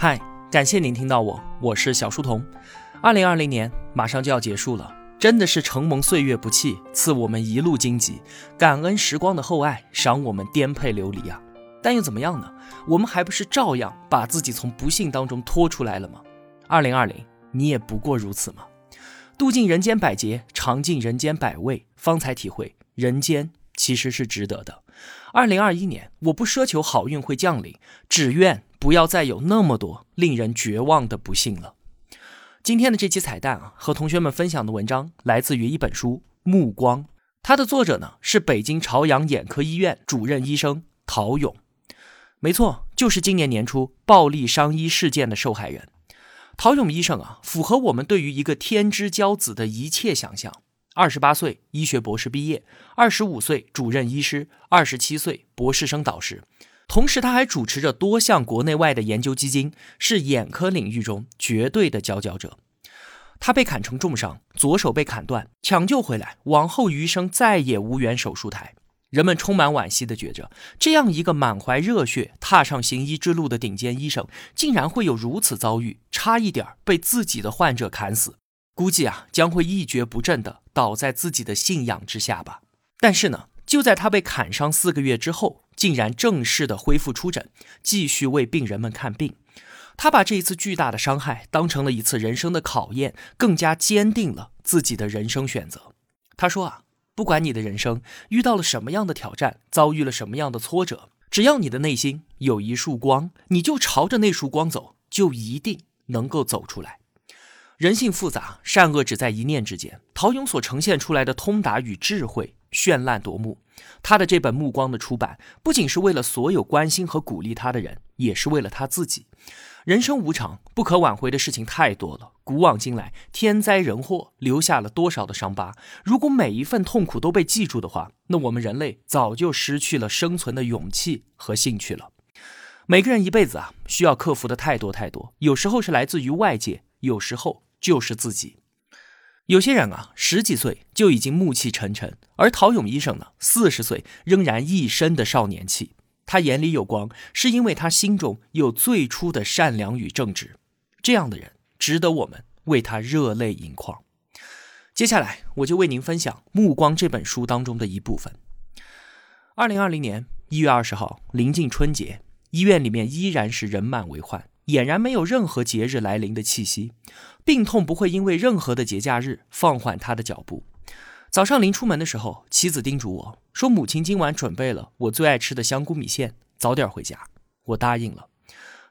嗨，感谢您听到我，我是小书童。二零二零年马上就要结束了，真的是承蒙岁月不弃，赐我们一路荆棘，感恩时光的厚爱，赏我们颠沛流离啊！但又怎么样呢？我们还不是照样把自己从不幸当中拖出来了吗？二零二零，你也不过如此吗？度尽人间百劫，尝尽人间百味，方才体会人间其实是值得的。二零二一年，我不奢求好运会降临，只愿不要再有那么多令人绝望的不幸了。今天的这期彩蛋啊，和同学们分享的文章来自于一本书《目光》，它的作者呢是北京朝阳眼科医院主任医生陶勇。没错，就是今年年初暴力伤医事件的受害人陶勇医生啊，符合我们对于一个天之骄子的一切想象。二十八岁，医学博士毕业；二十五岁，主任医师；二十七岁，博士生导师。同时，他还主持着多项国内外的研究基金，是眼科领域中绝对的佼佼者。他被砍成重伤，左手被砍断，抢救回来，往后余生再也无缘手术台。人们充满惋惜的觉着，这样一个满怀热血踏上行医之路的顶尖医生，竟然会有如此遭遇，差一点被自己的患者砍死。估计啊，将会一蹶不振的倒在自己的信仰之下吧。但是呢，就在他被砍伤四个月之后，竟然正式的恢复出诊，继续为病人们看病。他把这一次巨大的伤害当成了一次人生的考验，更加坚定了自己的人生选择。他说啊，不管你的人生遇到了什么样的挑战，遭遇了什么样的挫折，只要你的内心有一束光，你就朝着那束光走，就一定能够走出来。人性复杂，善恶只在一念之间。陶勇所呈现出来的通达与智慧，绚烂夺目。他的这本《目光》的出版，不仅是为了所有关心和鼓励他的人，也是为了他自己。人生无常，不可挽回的事情太多了。古往今来，天灾人祸留下了多少的伤疤？如果每一份痛苦都被记住的话，那我们人类早就失去了生存的勇气和兴趣了。每个人一辈子啊，需要克服的太多太多，有时候是来自于外界，有时候。就是自己。有些人啊，十几岁就已经暮气沉沉，而陶勇医生呢，四十岁仍然一身的少年气。他眼里有光，是因为他心中有最初的善良与正直。这样的人值得我们为他热泪盈眶。接下来，我就为您分享《目光》这本书当中的一部分。二零二零年一月二十号，临近春节，医院里面依然是人满为患。俨然没有任何节日来临的气息，病痛不会因为任何的节假日放缓他的脚步。早上临出门的时候，妻子叮嘱我说：“母亲今晚准备了我最爱吃的香菇米线，早点回家。”我答应了。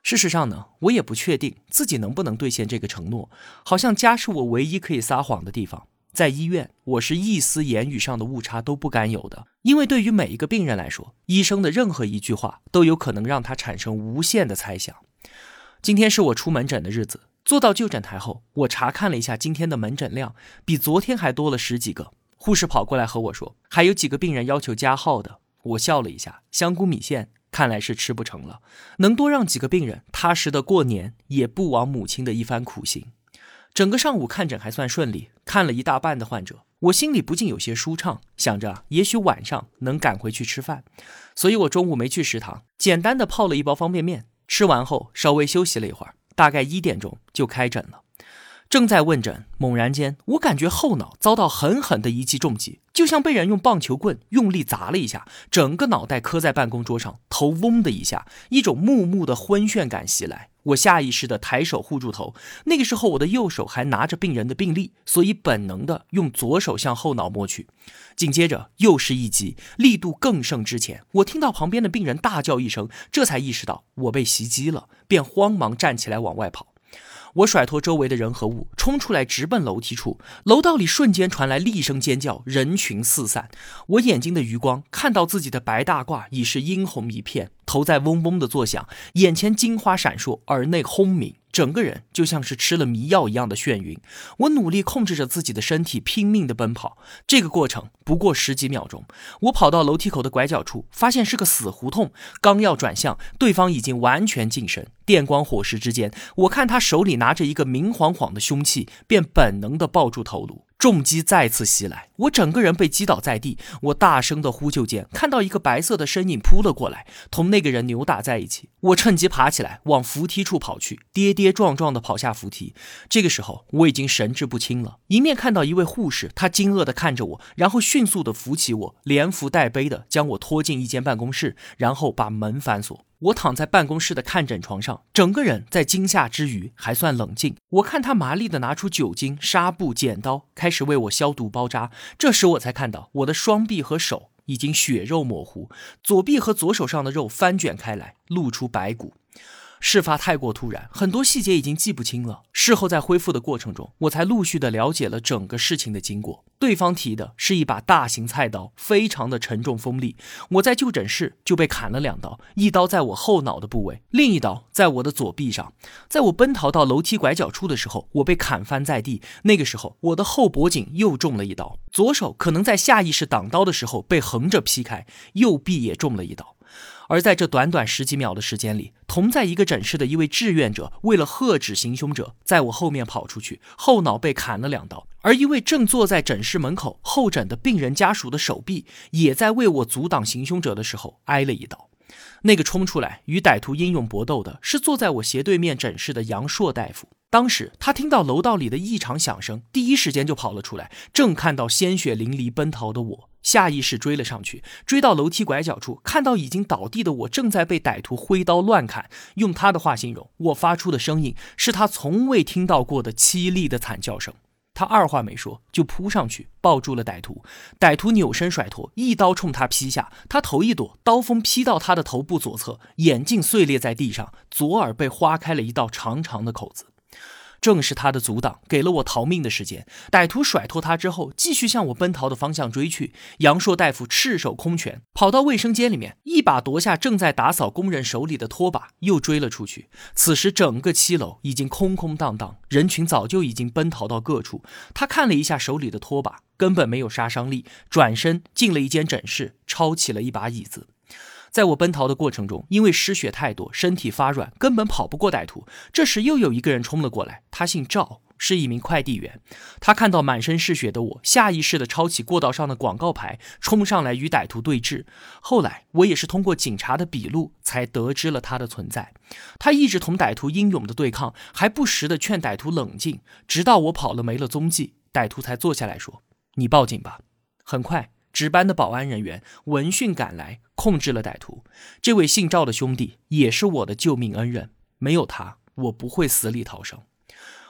事实上呢，我也不确定自己能不能兑现这个承诺。好像家是我唯一可以撒谎的地方。在医院，我是一丝言语上的误差都不敢有的，因为对于每一个病人来说，医生的任何一句话都有可能让他产生无限的猜想。今天是我出门诊的日子，坐到就诊台后，我查看了一下今天的门诊量，比昨天还多了十几个。护士跑过来和我说，还有几个病人要求加号的。我笑了一下，香菇米线看来是吃不成了，能多让几个病人踏实的过年，也不枉母亲的一番苦心。整个上午看诊还算顺利，看了一大半的患者，我心里不禁有些舒畅，想着也许晚上能赶回去吃饭，所以我中午没去食堂，简单的泡了一包方便面。吃完后稍微休息了一会儿，大概一点钟就开诊了。正在问诊，猛然间，我感觉后脑遭到狠狠的一记重击，就像被人用棒球棍用力砸了一下，整个脑袋磕在办公桌上，头嗡的一下，一种木木的昏眩感袭来。我下意识的抬手护住头，那个时候我的右手还拿着病人的病历，所以本能的用左手向后脑摸去。紧接着又是一击，力度更胜之前。我听到旁边的病人大叫一声，这才意识到我被袭击了，便慌忙站起来往外跑。我甩脱周围的人和物，冲出来直奔楼梯处。楼道里瞬间传来厉声尖叫，人群四散。我眼睛的余光看到自己的白大褂已是殷红一片，头在嗡嗡的作响，眼前金花闪烁，耳内轰鸣，整个人就像是吃了迷药一样的眩晕。我努力控制着自己的身体，拼命的奔跑。这个过程不过十几秒钟。我跑到楼梯口的拐角处，发现是个死胡同。刚要转向，对方已经完全近身。电光火石之间，我看他手里拿着一个明晃晃的凶器，便本能的抱住头颅。重击再次袭来，我整个人被击倒在地。我大声的呼救间，看到一个白色的身影扑了过来，同那个人扭打在一起。我趁机爬起来，往扶梯处跑去，跌跌撞撞的跑下扶梯。这个时候，我已经神志不清了。迎面看到一位护士，她惊愕的看着我，然后迅速的扶起我，连扶带背的将我拖进一间办公室，然后把门反锁。我躺在办公室的看诊床上，整个人在惊吓之余还算冷静。我看他麻利的拿出酒精、纱布、剪刀，开始为我消毒包扎。这时我才看到我的双臂和手已经血肉模糊，左臂和左手上的肉翻卷开来，露出白骨。事发太过突然，很多细节已经记不清了。事后在恢复的过程中，我才陆续的了解了整个事情的经过。对方提的是一把大型菜刀，非常的沉重锋利。我在就诊室就被砍了两刀，一刀在我后脑的部位，另一刀在我的左臂上。在我奔逃到楼梯拐角处的时候，我被砍翻在地。那个时候，我的后脖颈又中了一刀，左手可能在下意识挡刀的时候被横着劈开，右臂也中了一刀。而在这短短十几秒的时间里，同在一个诊室的一位志愿者，为了喝止行凶者，在我后面跑出去，后脑被砍了两刀；而一位正坐在诊室门口候诊的病人家属的手臂，也在为我阻挡行凶者的时候挨了一刀。那个冲出来与歹徒英勇搏斗的是坐在我斜对面诊室的杨硕大夫。当时他听到楼道里的异常响声，第一时间就跑了出来，正看到鲜血淋漓奔逃的我。下意识追了上去，追到楼梯拐角处，看到已经倒地的我正在被歹徒挥刀乱砍。用他的话形容，我发出的声音是他从未听到过的凄厉的惨叫声。他二话没说就扑上去抱住了歹徒，歹徒扭身甩脱，一刀冲他劈下。他头一躲，刀锋劈到他的头部左侧，眼镜碎裂在地上，左耳被划开了一道长长的口子。正是他的阻挡，给了我逃命的时间。歹徒甩脱他之后，继续向我奔逃的方向追去。杨硕大夫赤手空拳跑到卫生间里面，一把夺下正在打扫工人手里的拖把，又追了出去。此时整个七楼已经空空荡荡，人群早就已经奔逃到各处。他看了一下手里的拖把，根本没有杀伤力，转身进了一间诊室，抄起了一把椅子。在我奔逃的过程中，因为失血太多，身体发软，根本跑不过歹徒。这时又有一个人冲了过来，他姓赵，是一名快递员。他看到满身是血的我，下意识地抄起过道上的广告牌，冲上来与歹徒对峙。后来我也是通过警察的笔录才得知了他的存在。他一直同歹徒英勇的对抗，还不时地劝歹徒冷静，直到我跑了没了踪迹，歹徒才坐下来说：“你报警吧。”很快。值班的保安人员闻讯赶来，控制了歹徒。这位姓赵的兄弟也是我的救命恩人，没有他，我不会死里逃生。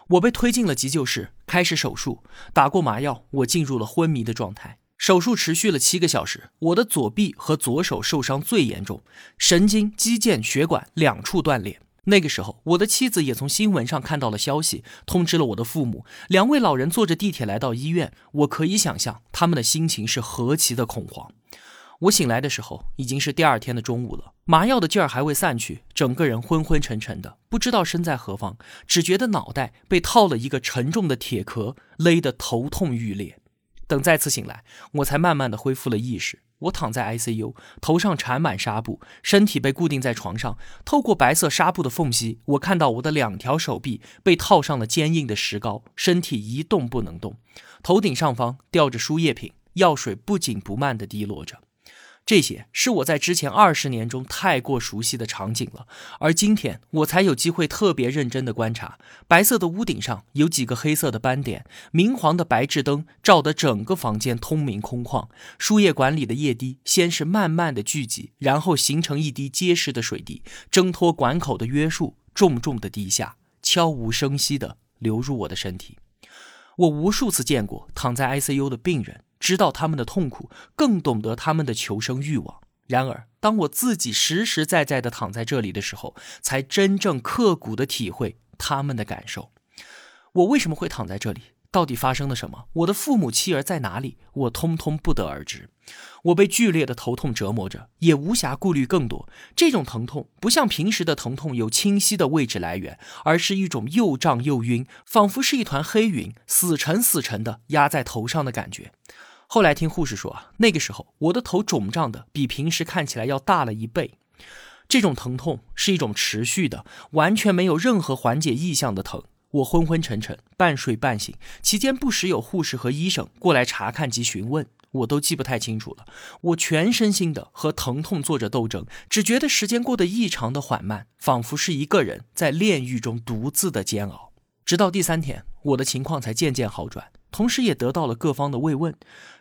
我被推进了急救室，开始手术。打过麻药，我进入了昏迷的状态。手术持续了七个小时，我的左臂和左手受伤最严重，神经、肌腱、血管两处断裂。那个时候，我的妻子也从新闻上看到了消息，通知了我的父母。两位老人坐着地铁来到医院，我可以想象他们的心情是何其的恐慌。我醒来的时候已经是第二天的中午了，麻药的劲儿还未散去，整个人昏昏沉沉的，不知道身在何方，只觉得脑袋被套了一个沉重的铁壳，勒得头痛欲裂。等再次醒来，我才慢慢的恢复了意识。我躺在 ICU，头上缠满纱布，身体被固定在床上。透过白色纱布的缝隙，我看到我的两条手臂被套上了坚硬的石膏，身体一动不能动。头顶上方吊着输液瓶，药水不紧不慢地滴落着。这些是我在之前二十年中太过熟悉的场景了，而今天我才有机会特别认真的观察。白色的屋顶上有几个黑色的斑点，明黄的白炽灯照得整个房间通明空旷。输液管里的液滴先是慢慢的聚集，然后形成一滴结实的水滴，挣脱管口的约束，重重的滴下，悄无声息的流入我的身体。我无数次见过躺在 ICU 的病人。知道他们的痛苦，更懂得他们的求生欲望。然而，当我自己实实在在的躺在这里的时候，才真正刻骨的体会他们的感受。我为什么会躺在这里？到底发生了什么？我的父母妻儿在哪里？我通通不得而知。我被剧烈的头痛折磨着，也无暇顾虑更多。这种疼痛不像平时的疼痛有清晰的位置来源，而是一种又胀又晕，仿佛是一团黑云死沉死沉的压在头上的感觉。后来听护士说啊，那个时候我的头肿胀的比平时看起来要大了一倍。这种疼痛是一种持续的、完全没有任何缓解意向的疼。我昏昏沉沉，半睡半醒，期间不时有护士和医生过来查看及询问，我都记不太清楚了。我全身心的和疼痛做着斗争，只觉得时间过得异常的缓慢，仿佛是一个人在炼狱中独自的煎熬。直到第三天，我的情况才渐渐好转，同时也得到了各方的慰问。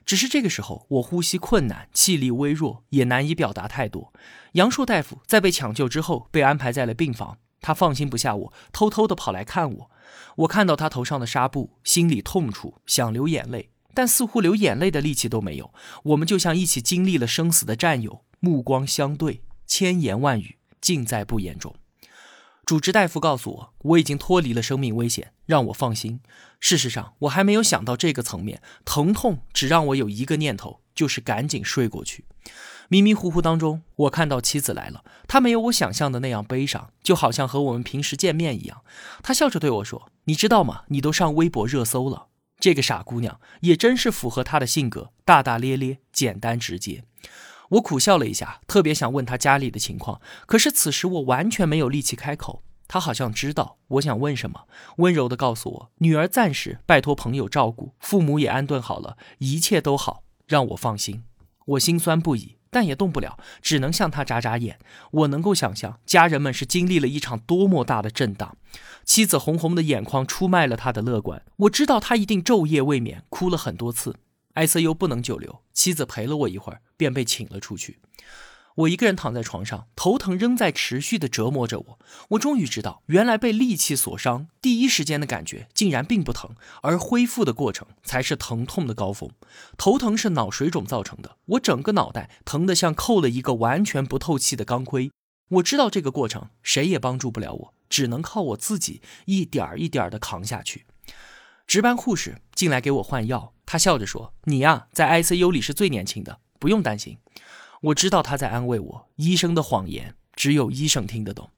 只是这个时候，我呼吸困难，气力微弱，也难以表达太多。杨硕大夫在被抢救之后，被安排在了病房。他放心不下我，偷偷的跑来看我。我看到他头上的纱布，心里痛楚，想流眼泪，但似乎流眼泪的力气都没有。我们就像一起经历了生死的战友，目光相对，千言万语尽在不言中。主治大夫告诉我，我已经脱离了生命危险，让我放心。事实上，我还没有想到这个层面，疼痛只让我有一个念头，就是赶紧睡过去。迷迷糊糊当中，我看到妻子来了，她没有我想象的那样悲伤，就好像和我们平时见面一样。她笑着对我说：“你知道吗？你都上微博热搜了。”这个傻姑娘也真是符合她的性格，大大咧咧，简单直接。我苦笑了一下，特别想问他家里的情况，可是此时我完全没有力气开口。他好像知道我想问什么，温柔地告诉我，女儿暂时拜托朋友照顾，父母也安顿好了，一切都好，让我放心。我心酸不已，但也动不了，只能向他眨眨眼。我能够想象，家人们是经历了一场多么大的震荡。妻子红红的眼眶出卖了他的乐观，我知道他一定昼夜未眠，哭了很多次。ICU 不能久留，妻子陪了我一会儿，便被请了出去。我一个人躺在床上，头疼仍在持续的折磨着我。我终于知道，原来被利器所伤，第一时间的感觉竟然并不疼，而恢复的过程才是疼痛的高峰。头疼是脑水肿造成的，我整个脑袋疼得像扣了一个完全不透气的钢盔。我知道这个过程谁也帮助不了我，只能靠我自己一点一点的扛下去。值班护士进来给我换药。他笑着说：“你呀，在 ICU 里是最年轻的，不用担心。”我知道他在安慰我。医生的谎言只有医生听得懂。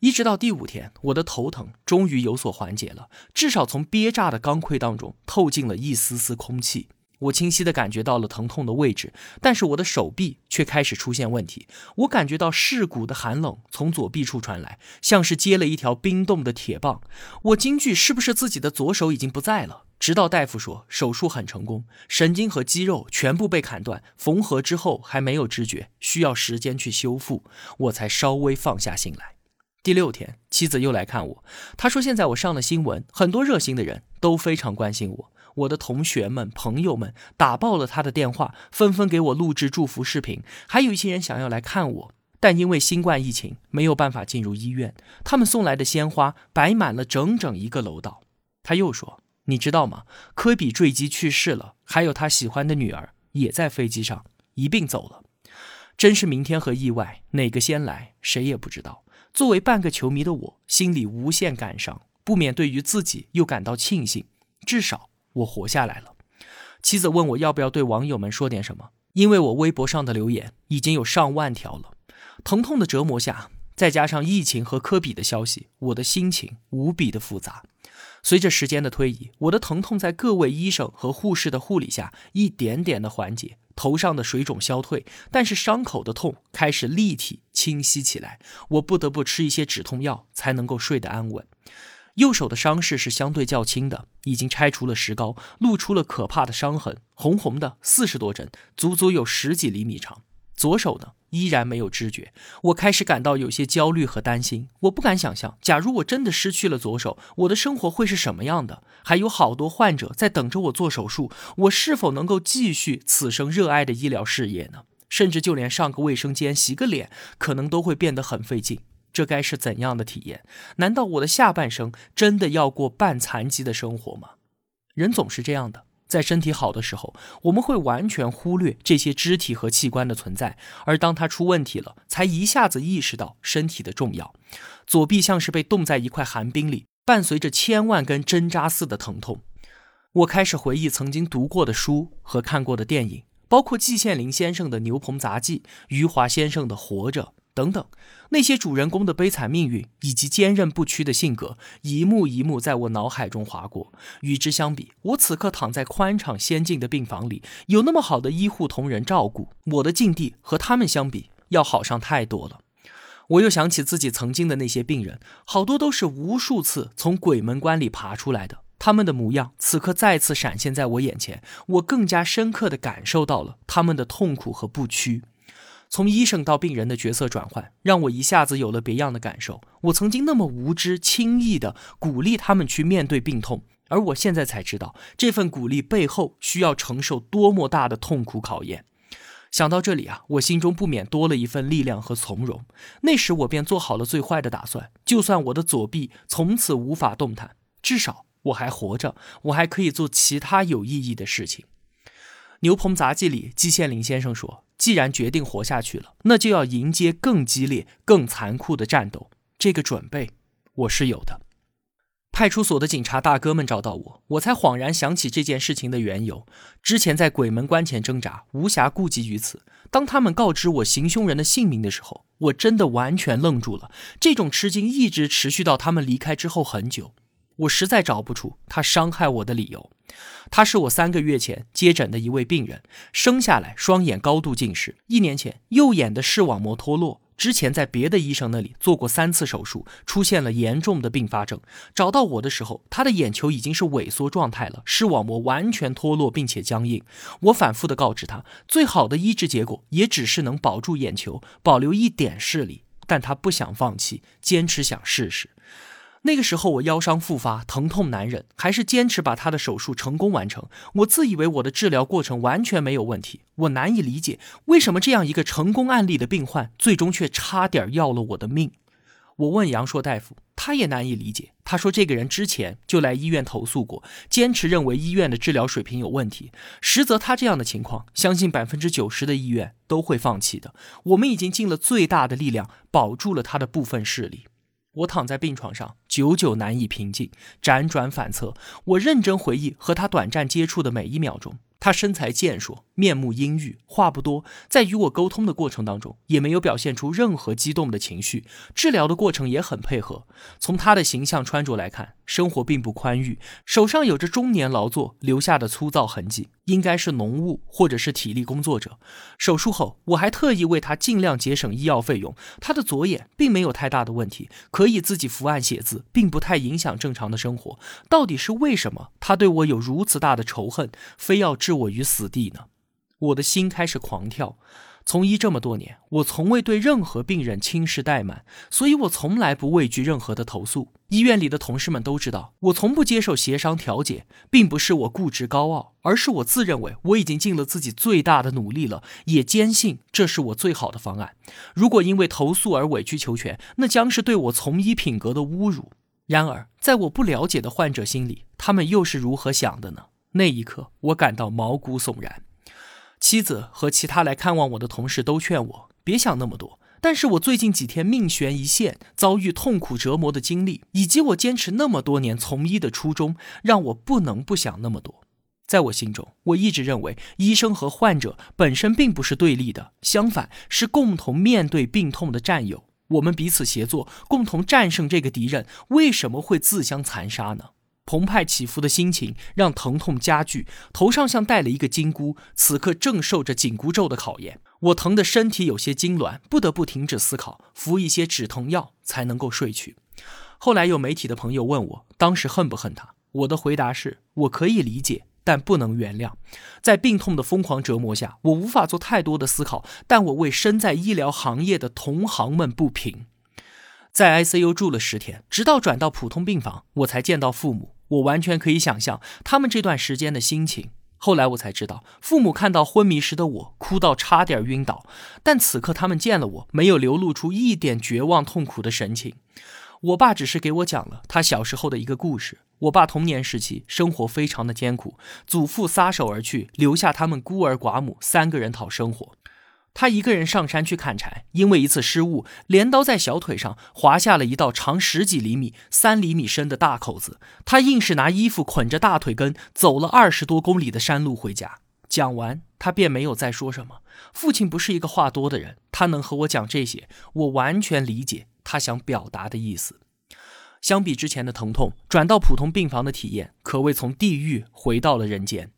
一直到第五天，我的头疼终于有所缓解了，至少从憋炸的钢盔当中透进了一丝丝空气。我清晰地感觉到了疼痛的位置，但是我的手臂却开始出现问题。我感觉到蚀骨的寒冷从左臂处传来，像是接了一条冰冻的铁棒。我惊惧是不是自己的左手已经不在了？直到大夫说手术很成功，神经和肌肉全部被砍断，缝合之后还没有知觉，需要时间去修复，我才稍微放下心来。第六天，妻子又来看我，她说现在我上了新闻，很多热心的人都非常关心我。我的同学们、朋友们打爆了他的电话，纷纷给我录制祝福视频。还有一些人想要来看我，但因为新冠疫情没有办法进入医院。他们送来的鲜花摆满了整整一个楼道。他又说：“你知道吗？科比坠机去世了，还有他喜欢的女儿也在飞机上一并走了。真是明天和意外哪个先来，谁也不知道。作为半个球迷的我，心里无限感伤，不免对于自己又感到庆幸，至少。”我活下来了。妻子问我要不要对网友们说点什么，因为我微博上的留言已经有上万条了。疼痛的折磨下，再加上疫情和科比的消息，我的心情无比的复杂。随着时间的推移，我的疼痛在各位医生和护士的护理下一点点的缓解，头上的水肿消退，但是伤口的痛开始立体清晰起来。我不得不吃一些止痛药才能够睡得安稳。右手的伤势是相对较轻的，已经拆除了石膏，露出了可怕的伤痕，红红的，四十多针，足足有十几厘米长。左手呢，依然没有知觉。我开始感到有些焦虑和担心。我不敢想象，假如我真的失去了左手，我的生活会是什么样的？还有好多患者在等着我做手术，我是否能够继续此生热爱的医疗事业呢？甚至就连上个卫生间、洗个脸，可能都会变得很费劲。这该是怎样的体验？难道我的下半生真的要过半残疾的生活吗？人总是这样的，在身体好的时候，我们会完全忽略这些肢体和器官的存在，而当它出问题了，才一下子意识到身体的重要。左臂像是被冻在一块寒冰里，伴随着千万根针扎似的疼痛。我开始回忆曾经读过的书和看过的电影，包括季羡林先生的《牛棚杂记》，余华先生的《活着》。等等，那些主人公的悲惨命运以及坚韧不屈的性格，一幕一幕在我脑海中划过。与之相比，我此刻躺在宽敞先进的病房里，有那么好的医护同仁照顾，我的境地和他们相比要好上太多了。我又想起自己曾经的那些病人，好多都是无数次从鬼门关里爬出来的，他们的模样此刻再次闪现在我眼前，我更加深刻地感受到了他们的痛苦和不屈。从医生到病人的角色转换，让我一下子有了别样的感受。我曾经那么无知、轻易地鼓励他们去面对病痛，而我现在才知道，这份鼓励背后需要承受多么大的痛苦考验。想到这里啊，我心中不免多了一份力量和从容。那时我便做好了最坏的打算，就算我的左臂从此无法动弹，至少我还活着，我还可以做其他有意义的事情。牛棚杂记里，季羡林先生说：“既然决定活下去了，那就要迎接更激烈、更残酷的战斗。这个准备，我是有的。”派出所的警察大哥们找到我，我才恍然想起这件事情的缘由。之前在鬼门关前挣扎，无暇顾及于此。当他们告知我行凶人的姓名的时候，我真的完全愣住了。这种吃惊一直持续到他们离开之后很久。我实在找不出他伤害我的理由。他是我三个月前接诊的一位病人，生下来双眼高度近视，一年前右眼的视网膜脱落。之前在别的医生那里做过三次手术，出现了严重的并发症。找到我的时候，他的眼球已经是萎缩状态了，视网膜完全脱落并且僵硬。我反复的告知他，最好的医治结果也只是能保住眼球，保留一点视力。但他不想放弃，坚持想试试。那个时候我腰伤复发，疼痛难忍，还是坚持把他的手术成功完成。我自以为我的治疗过程完全没有问题，我难以理解为什么这样一个成功案例的病患，最终却差点要了我的命。我问杨硕大夫，他也难以理解。他说这个人之前就来医院投诉过，坚持认为医院的治疗水平有问题。实则他这样的情况，相信百分之九十的医院都会放弃的。我们已经尽了最大的力量，保住了他的部分视力。我躺在病床上，久久难以平静，辗转反侧。我认真回忆和他短暂接触的每一秒钟。他身材健硕，面目阴郁，话不多。在与我沟通的过程当中，也没有表现出任何激动的情绪。治疗的过程也很配合。从他的形象、穿着来看，生活并不宽裕，手上有着中年劳作留下的粗糙痕迹，应该是农务或者是体力工作者。手术后，我还特意为他尽量节省医药费用。他的左眼并没有太大的问题，可以自己伏案写字，并不太影响正常的生活。到底是为什么他对我有如此大的仇恨，非要？置我于死地呢？我的心开始狂跳。从医这么多年，我从未对任何病人轻视怠慢，所以我从来不畏惧任何的投诉。医院里的同事们都知道，我从不接受协商调解，并不是我固执高傲，而是我自认为我已经尽了自己最大的努力了，也坚信这是我最好的方案。如果因为投诉而委曲求全，那将是对我从医品格的侮辱。然而，在我不了解的患者心里，他们又是如何想的呢？那一刻，我感到毛骨悚然。妻子和其他来看望我的同事都劝我别想那么多。但是我最近几天命悬一线，遭遇痛苦折磨的经历，以及我坚持那么多年从医的初衷，让我不能不想那么多。在我心中，我一直认为医生和患者本身并不是对立的，相反是共同面对病痛的战友。我们彼此协作，共同战胜这个敌人，为什么会自相残杀呢？澎湃起伏的心情让疼痛加剧，头上像戴了一个金箍，此刻正受着紧箍咒的考验。我疼的身体有些痉挛，不得不停止思考，服一些止疼药才能够睡去。后来有媒体的朋友问我，当时恨不恨他？我的回答是：我可以理解，但不能原谅。在病痛的疯狂折磨下，我无法做太多的思考，但我为身在医疗行业的同行们不平。在 ICU 住了十天，直到转到普通病房，我才见到父母。我完全可以想象他们这段时间的心情。后来我才知道，父母看到昏迷时的我，哭到差点晕倒，但此刻他们见了我，没有流露出一点绝望痛苦的神情。我爸只是给我讲了他小时候的一个故事。我爸童年时期生活非常的艰苦，祖父撒手而去，留下他们孤儿寡母三个人讨生活。他一个人上山去砍柴，因为一次失误，镰刀在小腿上划下了一道长十几厘米、三厘米深的大口子。他硬是拿衣服捆着大腿根，走了二十多公里的山路回家。讲完，他便没有再说什么。父亲不是一个话多的人，他能和我讲这些，我完全理解他想表达的意思。相比之前的疼痛，转到普通病房的体验可谓从地狱回到了人间。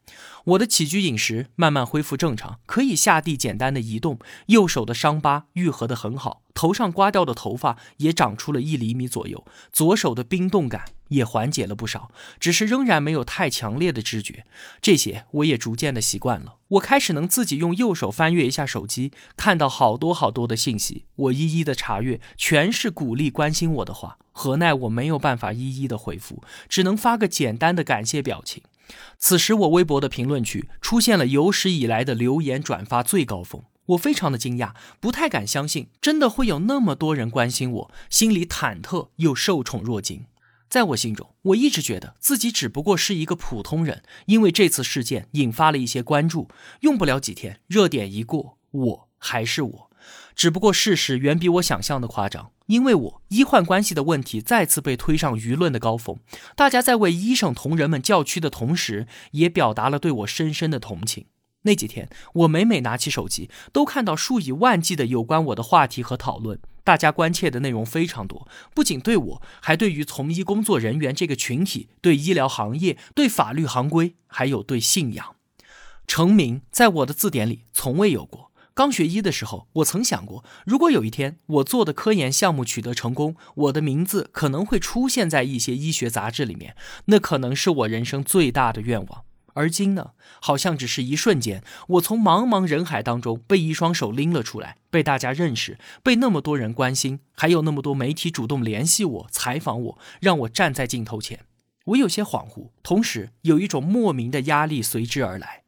我的起居饮食慢慢恢复正常，可以下地简单的移动，右手的伤疤愈合得很好，头上刮掉的头发也长出了一厘米左右，左手的冰冻感也缓解了不少，只是仍然没有太强烈的知觉。这些我也逐渐的习惯了，我开始能自己用右手翻阅一下手机，看到好多好多的信息，我一一的查阅，全是鼓励关心我的话，何奈我没有办法一一的回复，只能发个简单的感谢表情。此时，我微博的评论区出现了有史以来的留言转发最高峰，我非常的惊讶，不太敢相信，真的会有那么多人关心我，心里忐忑又受宠若惊。在我心中，我一直觉得自己只不过是一个普通人，因为这次事件引发了一些关注，用不了几天，热点一过，我还是我。只不过事实远比我想象的夸张。因为我医患关系的问题再次被推上舆论的高峰，大家在为医生同仁们叫屈的同时，也表达了对我深深的同情。那几天，我每每拿起手机，都看到数以万计的有关我的话题和讨论，大家关切的内容非常多，不仅对我，还对于从医工作人员这个群体，对医疗行业，对法律行规，还有对信仰。成名在我的字典里从未有过。刚学医的时候，我曾想过，如果有一天我做的科研项目取得成功，我的名字可能会出现在一些医学杂志里面，那可能是我人生最大的愿望。而今呢，好像只是一瞬间，我从茫茫人海当中被一双手拎了出来，被大家认识，被那么多人关心，还有那么多媒体主动联系我、采访我，让我站在镜头前，我有些恍惚，同时有一种莫名的压力随之而来。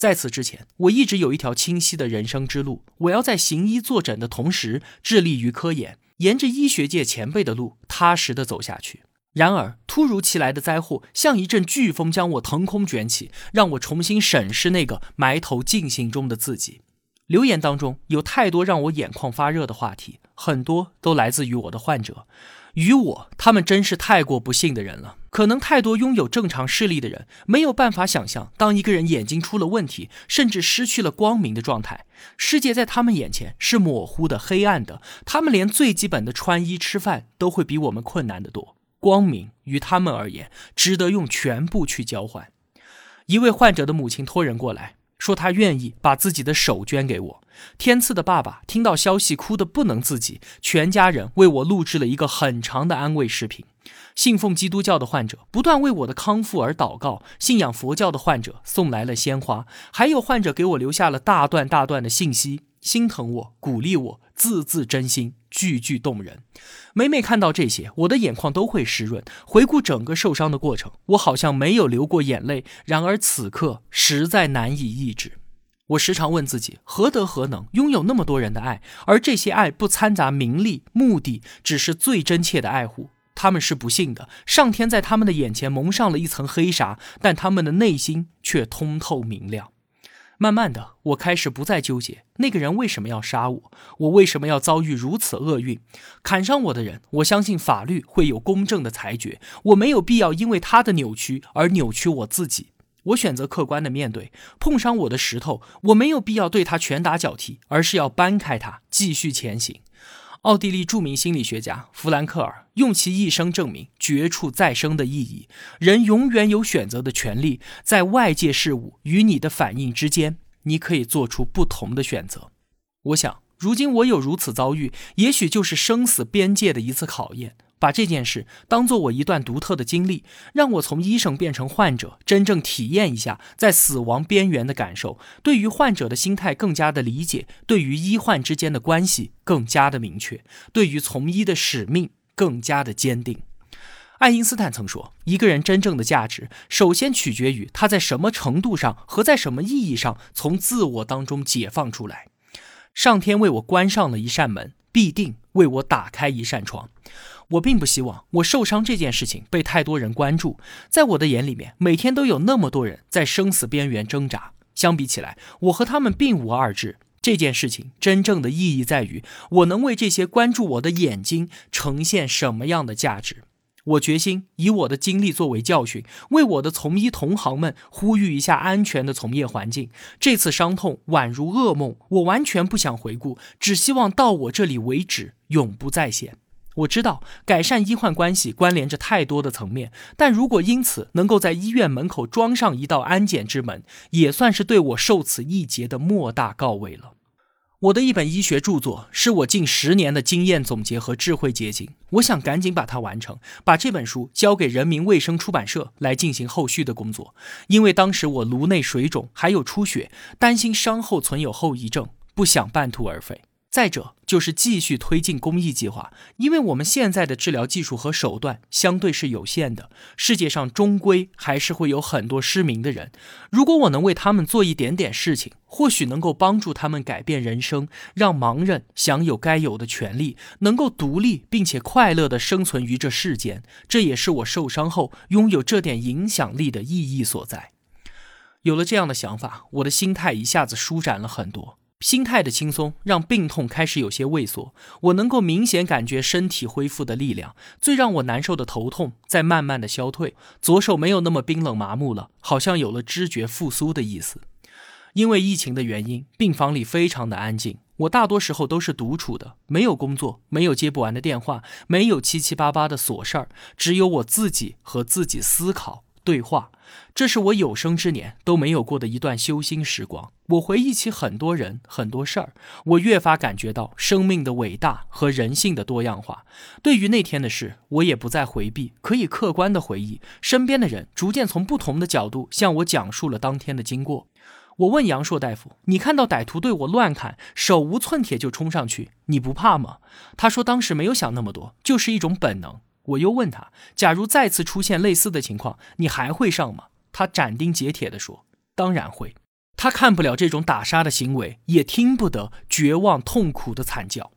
在此之前，我一直有一条清晰的人生之路。我要在行医坐诊的同时，致力于科研，沿着医学界前辈的路，踏实的走下去。然而，突如其来的灾祸像一阵飓风，将我腾空卷起，让我重新审视那个埋头进行中的自己。留言当中有太多让我眼眶发热的话题，很多都来自于我的患者。与我，他们真是太过不幸的人了。可能太多拥有正常视力的人没有办法想象，当一个人眼睛出了问题，甚至失去了光明的状态，世界在他们眼前是模糊的、黑暗的。他们连最基本的穿衣、吃饭都会比我们困难得多。光明于他们而言，值得用全部去交换。一位患者的母亲托人过来。说他愿意把自己的手捐给我。天赐的爸爸听到消息哭得不能自己，全家人为我录制了一个很长的安慰视频。信奉基督教的患者不断为我的康复而祷告，信仰佛教的患者送来了鲜花，还有患者给我留下了大段大段的信息。心疼我，鼓励我，字字真心，句句动人。每每看到这些，我的眼眶都会湿润。回顾整个受伤的过程，我好像没有流过眼泪。然而此刻实在难以抑制。我时常问自己：何德何能，拥有那么多人的爱？而这些爱不掺杂名利，目的只是最真切的爱护。他们是不幸的，上天在他们的眼前蒙上了一层黑纱，但他们的内心却通透明亮。慢慢的，我开始不再纠结那个人为什么要杀我，我为什么要遭遇如此厄运。砍伤我的人，我相信法律会有公正的裁决。我没有必要因为他的扭曲而扭曲我自己。我选择客观的面对碰伤我的石头，我没有必要对他拳打脚踢，而是要搬开它，继续前行。奥地利著名心理学家弗兰克尔用其一生证明绝处再生的意义。人永远有选择的权利，在外界事物与你的反应之间，你可以做出不同的选择。我想，如今我有如此遭遇，也许就是生死边界的一次考验。把这件事当做我一段独特的经历，让我从医生变成患者，真正体验一下在死亡边缘的感受。对于患者的心态更加的理解，对于医患之间的关系更加的明确，对于从医的使命更加的坚定。爱因斯坦曾说，一个人真正的价值，首先取决于他在什么程度上和在什么意义上从自我当中解放出来。上天为我关上了一扇门，必定为我打开一扇窗。我并不希望我受伤这件事情被太多人关注，在我的眼里面，每天都有那么多人在生死边缘挣扎。相比起来，我和他们并无二致。这件事情真正的意义在于，我能为这些关注我的眼睛呈现什么样的价值。我决心以我的经历作为教训，为我的从医同行们呼吁一下安全的从业环境。这次伤痛宛如噩梦，我完全不想回顾，只希望到我这里为止，永不再现。我知道改善医患关系关联着太多的层面，但如果因此能够在医院门口装上一道安检之门，也算是对我受此一劫的莫大告慰了。我的一本医学著作是我近十年的经验总结和智慧结晶，我想赶紧把它完成，把这本书交给人民卫生出版社来进行后续的工作。因为当时我颅内水肿，还有出血，担心伤后存有后遗症，不想半途而废。再者就是继续推进公益计划，因为我们现在的治疗技术和手段相对是有限的，世界上终归还是会有很多失明的人。如果我能为他们做一点点事情，或许能够帮助他们改变人生，让盲人享有该有的权利，能够独立并且快乐地生存于这世间。这也是我受伤后拥有这点影响力的意义所在。有了这样的想法，我的心态一下子舒展了很多。心态的轻松让病痛开始有些畏缩，我能够明显感觉身体恢复的力量。最让我难受的头痛在慢慢的消退，左手没有那么冰冷麻木了，好像有了知觉复苏的意思。因为疫情的原因，病房里非常的安静，我大多时候都是独处的，没有工作，没有接不完的电话，没有七七八八的琐事儿，只有我自己和自己思考。对话，这是我有生之年都没有过的一段修心时光。我回忆起很多人、很多事儿，我越发感觉到生命的伟大和人性的多样化。对于那天的事，我也不再回避，可以客观的回忆。身边的人逐渐从不同的角度向我讲述了当天的经过。我问杨硕大夫：“你看到歹徒对我乱砍，手无寸铁就冲上去，你不怕吗？”他说：“当时没有想那么多，就是一种本能。”我又问他：“假如再次出现类似的情况，你还会上吗？”他斩钉截铁地说：“当然会。”他看不了这种打杀的行为，也听不得绝望痛苦的惨叫。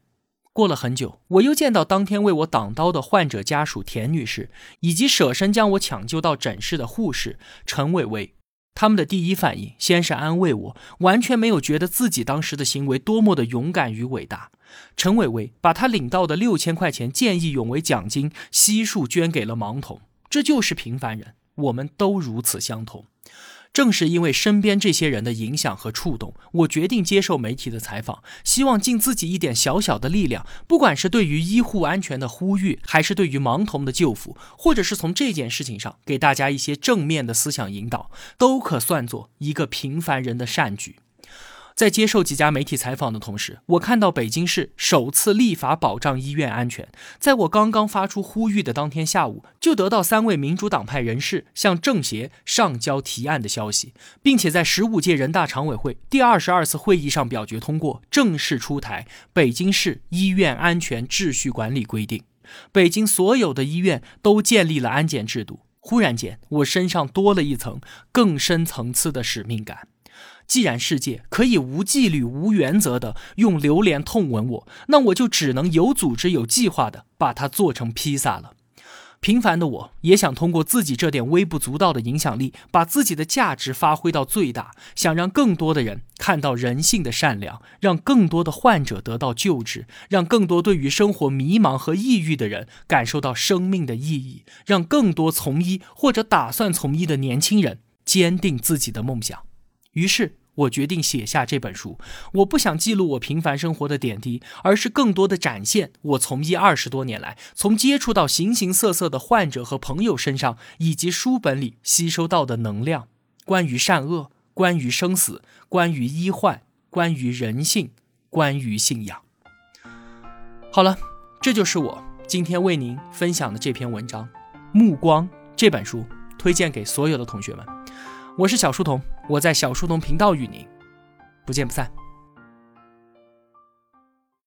过了很久，我又见到当天为我挡刀的患者家属田女士，以及舍身将我抢救到诊室的护士陈伟伟。他们的第一反应先是安慰我，完全没有觉得自己当时的行为多么的勇敢与伟大。陈伟伟把他领到的六千块钱见义勇为奖金悉数捐给了盲童，这就是平凡人，我们都如此相同。正是因为身边这些人的影响和触动，我决定接受媒体的采访，希望尽自己一点小小的力量，不管是对于医护安全的呼吁，还是对于盲童的救扶，或者是从这件事情上给大家一些正面的思想引导，都可算作一个平凡人的善举。在接受几家媒体采访的同时，我看到北京市首次立法保障医院安全。在我刚刚发出呼吁的当天下午，就得到三位民主党派人士向政协上交提案的消息，并且在十五届人大常委会第二十二次会议上表决通过，正式出台《北京市医院安全秩序管理规定》。北京所有的医院都建立了安检制度。忽然间，我身上多了一层更深层次的使命感。既然世界可以无纪律、无原则的用榴莲痛吻我，那我就只能有组织、有计划的把它做成披萨了。平凡的我也想通过自己这点微不足道的影响力，把自己的价值发挥到最大，想让更多的人看到人性的善良，让更多的患者得到救治，让更多对于生活迷茫和抑郁的人感受到生命的意义，让更多从医或者打算从医的年轻人坚定自己的梦想。于是我决定写下这本书。我不想记录我平凡生活的点滴，而是更多的展现我从医二十多年来，从接触到形形色色的患者和朋友身上，以及书本里吸收到的能量。关于善恶，关于生死，关于医患，关于人性，关于信仰。好了，这就是我今天为您分享的这篇文章《目光》这本书，推荐给所有的同学们。我是小书童，我在小书童频道与您不见不散。